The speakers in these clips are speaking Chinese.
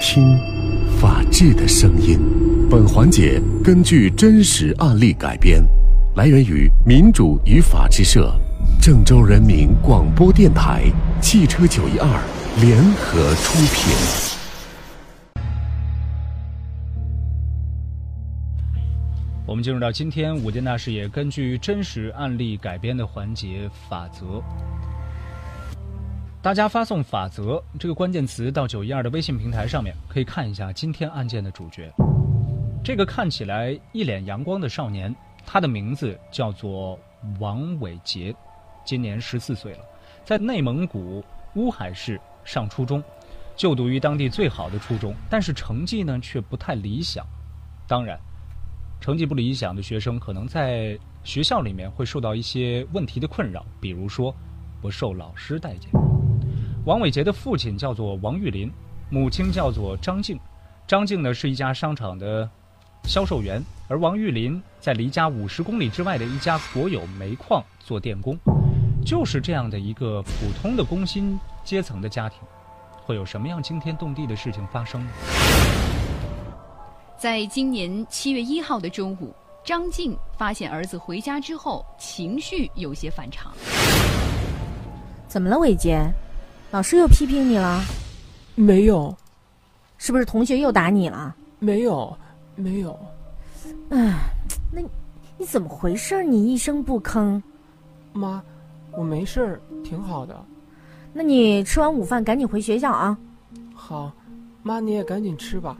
听，法治的声音。本环节根据真实案例改编，来源于民主与法治社、郑州人民广播电台、汽车九一二联合出品。我们进入到今天五件大事也根据真实案例改编的环节法则。大家发送“法则”这个关键词到九一二的微信平台上面，可以看一下今天案件的主角。这个看起来一脸阳光的少年，他的名字叫做王伟杰，今年十四岁了，在内蒙古乌海市上初中，就读于当地最好的初中，但是成绩呢却不太理想。当然，成绩不理想的学生可能在学校里面会受到一些问题的困扰，比如说不受老师待见。王伟杰的父亲叫做王玉林，母亲叫做张静。张静呢是一家商场的销售员，而王玉林在离家五十公里之外的一家国有煤矿做电工。就是这样的一个普通的工薪阶层的家庭，会有什么样惊天动地的事情发生呢？在今年七月一号的中午，张静发现儿子回家之后情绪有些反常。怎么了，伟杰？老师又批评你了？没有，是不是同学又打你了？没有，没有。哎，那你怎么回事？你一声不吭。妈，我没事儿，挺好的。那你吃完午饭赶紧回学校啊。好，妈你也赶紧吃吧。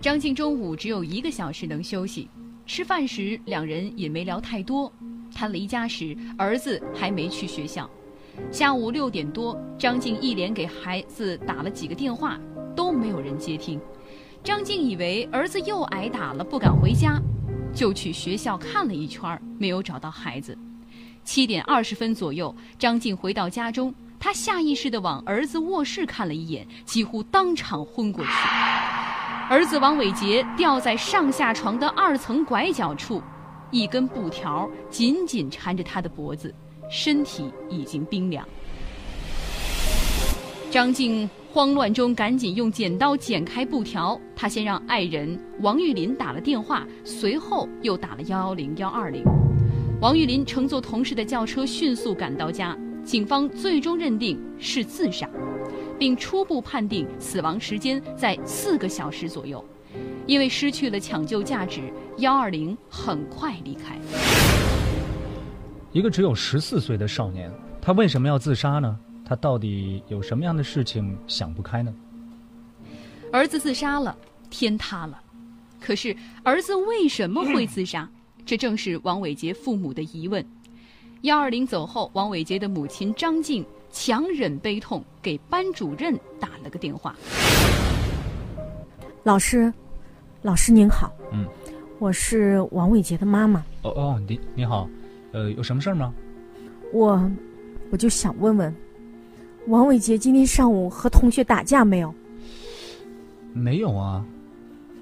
张静中午只有一个小时能休息，吃饭时两人也没聊太多。他离家时，儿子还没去学校。下午六点多，张静一连给孩子打了几个电话，都没有人接听。张静以为儿子又挨打了，不敢回家，就去学校看了一圈，没有找到孩子。七点二十分左右，张静回到家中，她下意识地往儿子卧室看了一眼，几乎当场昏过去。儿子王伟杰吊在上下床的二层拐角处，一根布条紧紧缠着他的脖子。身体已经冰凉，张静慌乱中赶紧用剪刀剪开布条。他先让爱人王玉林打了电话，随后又打了幺幺零幺二零。王玉林乘坐同事的轿车迅速赶到家，警方最终认定是自杀，并初步判定死亡时间在四个小时左右。因为失去了抢救价值，幺二零很快离开。一个只有十四岁的少年，他为什么要自杀呢？他到底有什么样的事情想不开呢？儿子自杀了，天塌了。可是儿子为什么会自杀？这正是王伟杰父母的疑问。幺二零走后，王伟杰的母亲张静强忍悲痛，给班主任打了个电话。老师，老师您好。嗯，我是王伟杰的妈妈。哦哦，你你好。呃，有什么事儿吗？我，我就想问问，王伟杰今天上午和同学打架没有？没有啊。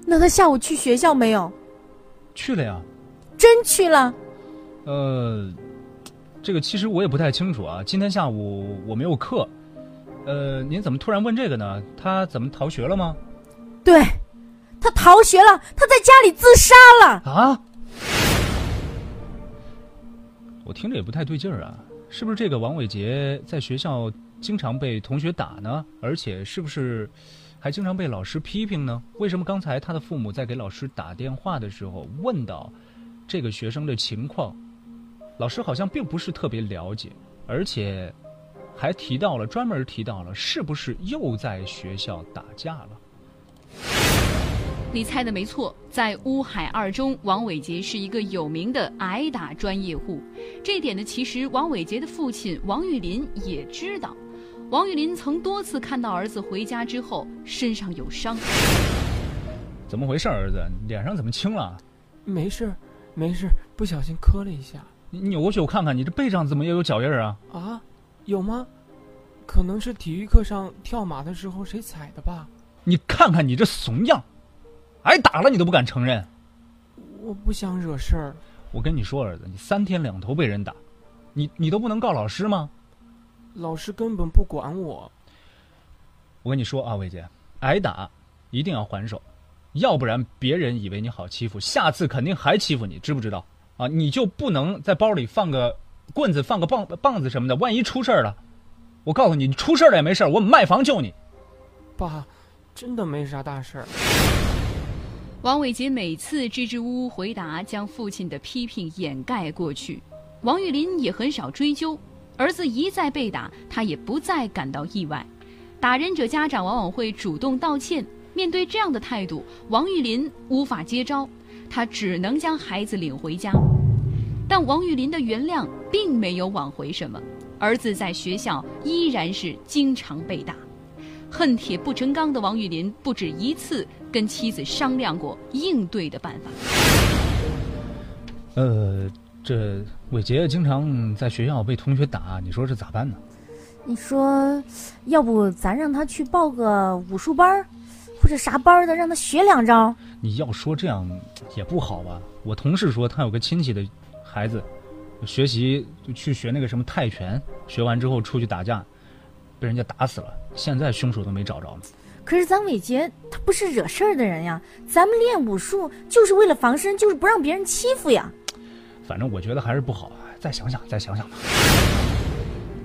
那他下午去学校没有？去了呀。真去了？呃，这个其实我也不太清楚啊。今天下午我没有课。呃，您怎么突然问这个呢？他怎么逃学了吗？对，他逃学了，他在家里自杀了。啊？我听着也不太对劲儿啊，是不是这个王伟杰在学校经常被同学打呢？而且是不是还经常被老师批评呢？为什么刚才他的父母在给老师打电话的时候问到这个学生的情况，老师好像并不是特别了解，而且还提到了专门提到了是不是又在学校打架了？你猜的没错，在乌海二中，王伟杰是一个有名的挨打专业户。这点呢，其实王伟杰的父亲王玉林也知道。王玉林曾多次看到儿子回家之后身上有伤。怎么回事，儿子？脸上怎么青了？没事，没事，不小心磕了一下。你扭过去我看看，你这背上怎么也有脚印啊？啊，有吗？可能是体育课上跳马的时候谁踩的吧？你看看你这怂样！挨打了你都不敢承认，我不想惹事儿。我跟你说，儿子，你三天两头被人打，你你都不能告老师吗？老师根本不管我。我我跟你说啊，伟杰，挨打一定要还手，要不然别人以为你好欺负，下次肯定还欺负你，知不知道？啊，你就不能在包里放个棍子、放个棒棒子什么的，万一出事儿了，我告诉你，你出事儿了也没事儿，我卖房救你。爸，真的没啥大事儿。王伟杰每次支支吾吾回答，将父亲的批评掩盖过去。王玉林也很少追究，儿子一再被打，他也不再感到意外。打人者家长往往会主动道歉。面对这样的态度，王玉林无法接招，他只能将孩子领回家。但王玉林的原谅并没有挽回什么，儿子在学校依然是经常被打。恨铁不成钢的王玉林不止一次跟妻子商量过应对的办法。呃，这伟杰经常在学校被同学打，你说这咋办呢？你说，要不咱让他去报个武术班儿，或者啥班儿的，让他学两招。你要说这样也不好吧？我同事说他有个亲戚的孩子，学习就去学那个什么泰拳，学完之后出去打架，被人家打死了，现在凶手都没找着呢。可是咱伟杰他不是惹事儿的人呀，咱们练武术就是为了防身，就是不让别人欺负呀。反正我觉得还是不好，再想想，再想想吧。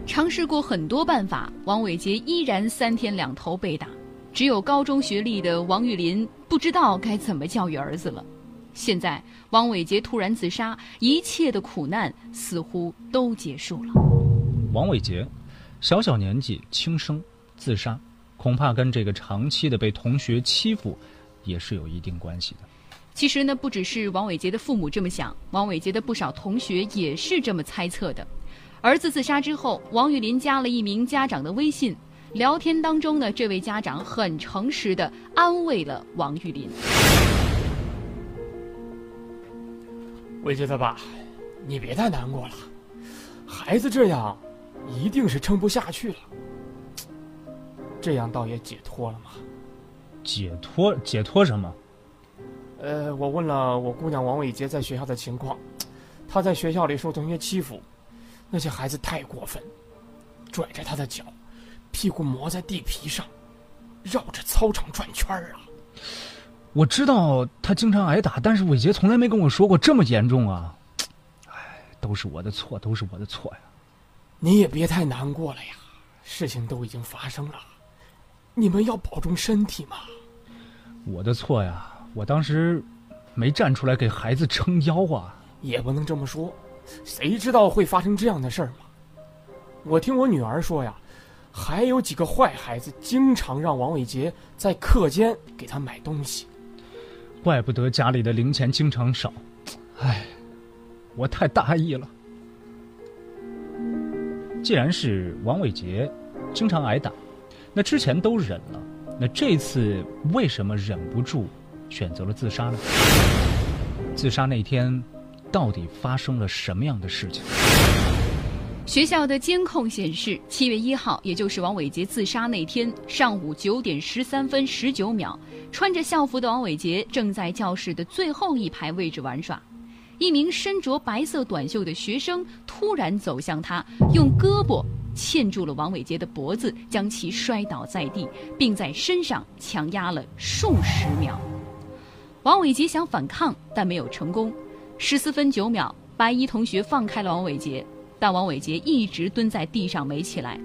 尝试过很多办法，王伟杰依然三天两头被打。只有高中学历的王玉林不知道该怎么教育儿子了。现在，王伟杰突然自杀，一切的苦难似乎都结束了。王伟杰，小小年纪轻生自杀，恐怕跟这个长期的被同学欺负也是有一定关系的。其实呢，不只是王伟杰的父母这么想，王伟杰的不少同学也是这么猜测的。儿子自杀之后，王玉林加了一名家长的微信，聊天当中呢，这位家长很诚实的安慰了王玉林。伟杰他爸，你别太难过了，孩子这样，一定是撑不下去了。这样倒也解脱了嘛。解脱？解脱什么？呃，我问了我姑娘王伟杰在学校的情况，他在学校里受同学欺负，那些孩子太过分，拽着他的脚，屁股磨在地皮上，绕着操场转圈儿啊。我知道他经常挨打，但是伟杰从来没跟我说过这么严重啊！哎，都是我的错，都是我的错呀！你也别太难过了呀，事情都已经发生了，你们要保重身体嘛。我的错呀，我当时没站出来给孩子撑腰啊！也不能这么说，谁知道会发生这样的事儿吗？我听我女儿说呀，还有几个坏孩子经常让王伟杰在课间给他买东西。怪不得家里的零钱经常少，唉，我太大意了。既然是王伟杰经常挨打，那之前都忍了，那这次为什么忍不住选择了自杀呢？自杀那天到底发生了什么样的事情？学校的监控显示，七月一号，也就是王伟杰自杀那天上午九点十三分十九秒，穿着校服的王伟杰正在教室的最后一排位置玩耍。一名身着白色短袖的学生突然走向他，用胳膊嵌住了王伟杰的脖子，将其摔倒在地，并在身上强压了数十秒。王伟杰想反抗，但没有成功。十四分九秒，白衣同学放开了王伟杰。但王伟杰一直蹲在地上没起来，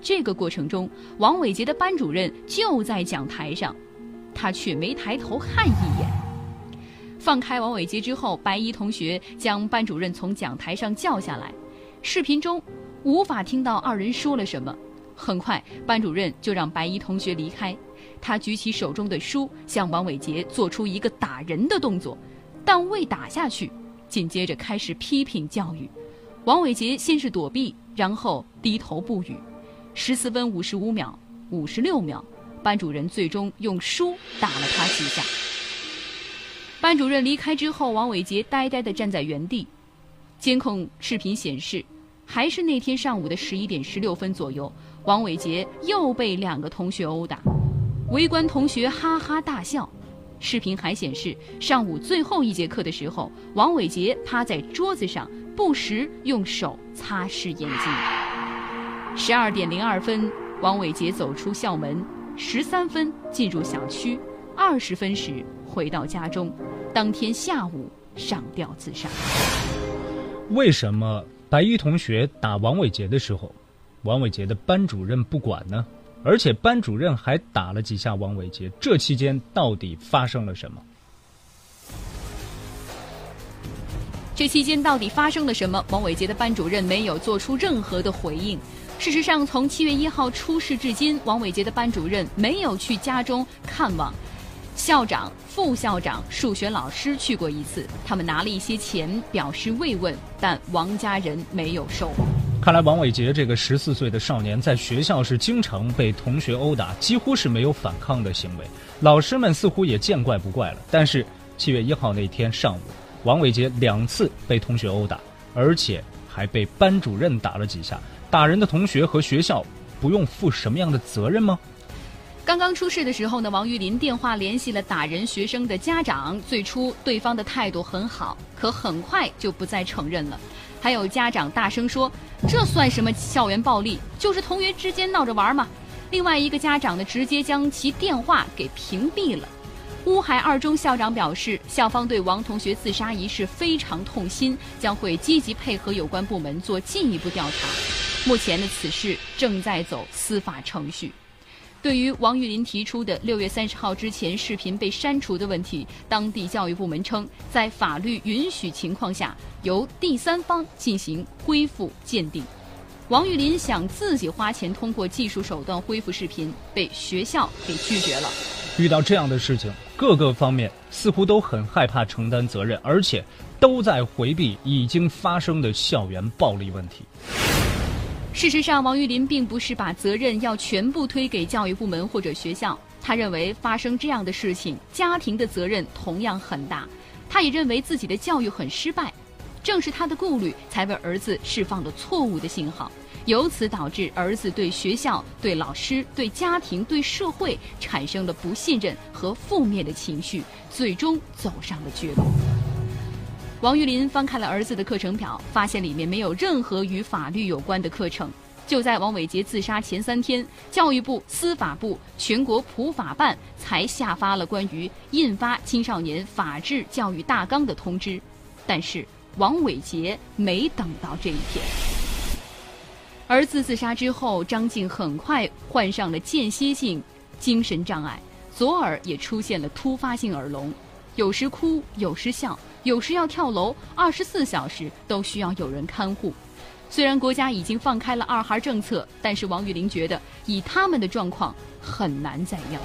这个过程中，王伟杰的班主任就在讲台上，他却没抬头看一眼。放开王伟杰之后，白衣同学将班主任从讲台上叫下来，视频中无法听到二人说了什么。很快，班主任就让白衣同学离开，他举起手中的书，向王伟杰做出一个打人的动作，但未打下去，紧接着开始批评教育。王伟杰先是躲避，然后低头不语。十四分五十五秒、五十六秒，班主任最终用书打了他几下。班主任离开之后，王伟杰呆呆地站在原地。监控视频显示，还是那天上午的十一点十六分左右，王伟杰又被两个同学殴打，围观同学哈哈大笑。视频还显示，上午最后一节课的时候，王伟杰趴在桌子上。不时用手擦拭眼睛。十二点零二分，王伟杰走出校门。十三分进入小区，二十分时回到家中，当天下午上吊自杀。为什么白衣同学打王伟杰的时候，王伟杰的班主任不管呢？而且班主任还打了几下王伟杰，这期间到底发生了什么？这期间到底发生了什么？王伟杰的班主任没有做出任何的回应。事实上，从七月一号出事至今，王伟杰的班主任没有去家中看望。校长、副校长、数学老师去过一次，他们拿了一些钱表示慰问，但王家人没有收。看来王伟杰这个十四岁的少年在学校是经常被同学殴打，几乎是没有反抗的行为。老师们似乎也见怪不怪了。但是七月一号那天上午。王伟杰两次被同学殴打，而且还被班主任打了几下。打人的同学和学校不用负什么样的责任吗？刚刚出事的时候呢，王玉林电话联系了打人学生的家长。最初对方的态度很好，可很快就不再承认了。还有家长大声说：“这算什么校园暴力？就是同学之间闹着玩嘛。”另外一个家长呢，直接将其电话给屏蔽了。乌海二中校长表示，校方对王同学自杀一事非常痛心，将会积极配合有关部门做进一步调查。目前的此事正在走司法程序。对于王玉林提出的六月三十号之前视频被删除的问题，当地教育部门称，在法律允许情况下，由第三方进行恢复鉴定。王玉林想自己花钱通过技术手段恢复视频，被学校给拒绝了。遇到这样的事情，各个方面似乎都很害怕承担责任，而且都在回避已经发生的校园暴力问题。事实上，王玉林并不是把责任要全部推给教育部门或者学校，他认为发生这样的事情，家庭的责任同样很大。他也认为自己的教育很失败，正是他的顾虑才为儿子释放了错误的信号。由此导致儿子对学校、对老师、对家庭、对社会产生了不信任和负面的情绪，最终走上了绝路。王玉林翻看了儿子的课程表，发现里面没有任何与法律有关的课程。就在王伟杰自杀前三天，教育部、司法部、全国普法办才下发了关于印发青少年法治教育大纲的通知，但是王伟杰没等到这一天。儿子自杀之后，张静很快患上了间歇性精神障碍，左耳也出现了突发性耳聋，有时哭，有时笑，有时要跳楼，二十四小时都需要有人看护。虽然国家已经放开了二孩政策，但是王玉林觉得以他们的状况很难再要。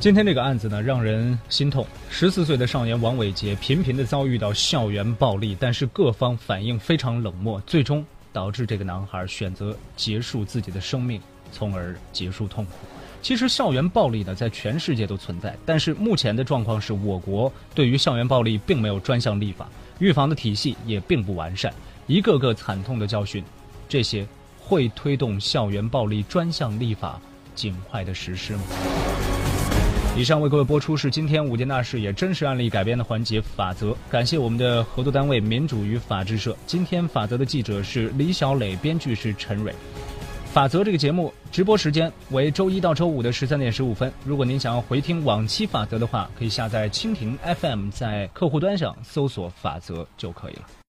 今天这个案子呢，让人心痛。十四岁的少年王伟杰频频的遭遇到校园暴力，但是各方反应非常冷漠，最终。导致这个男孩选择结束自己的生命，从而结束痛苦。其实校园暴力呢，在全世界都存在，但是目前的状况是我国对于校园暴力并没有专项立法，预防的体系也并不完善，一个个惨痛的教训，这些会推动校园暴力专项立法尽快的实施吗？以上为各位播出是今天五件大事也真实案例改编的环节法则，感谢我们的合作单位民主与法制社。今天法则的记者是李小磊，编剧是陈蕊。法则这个节目直播时间为周一到周五的十三点十五分。如果您想要回听往期法则的话，可以下载蜻蜓 FM，在客户端上搜索法则就可以了。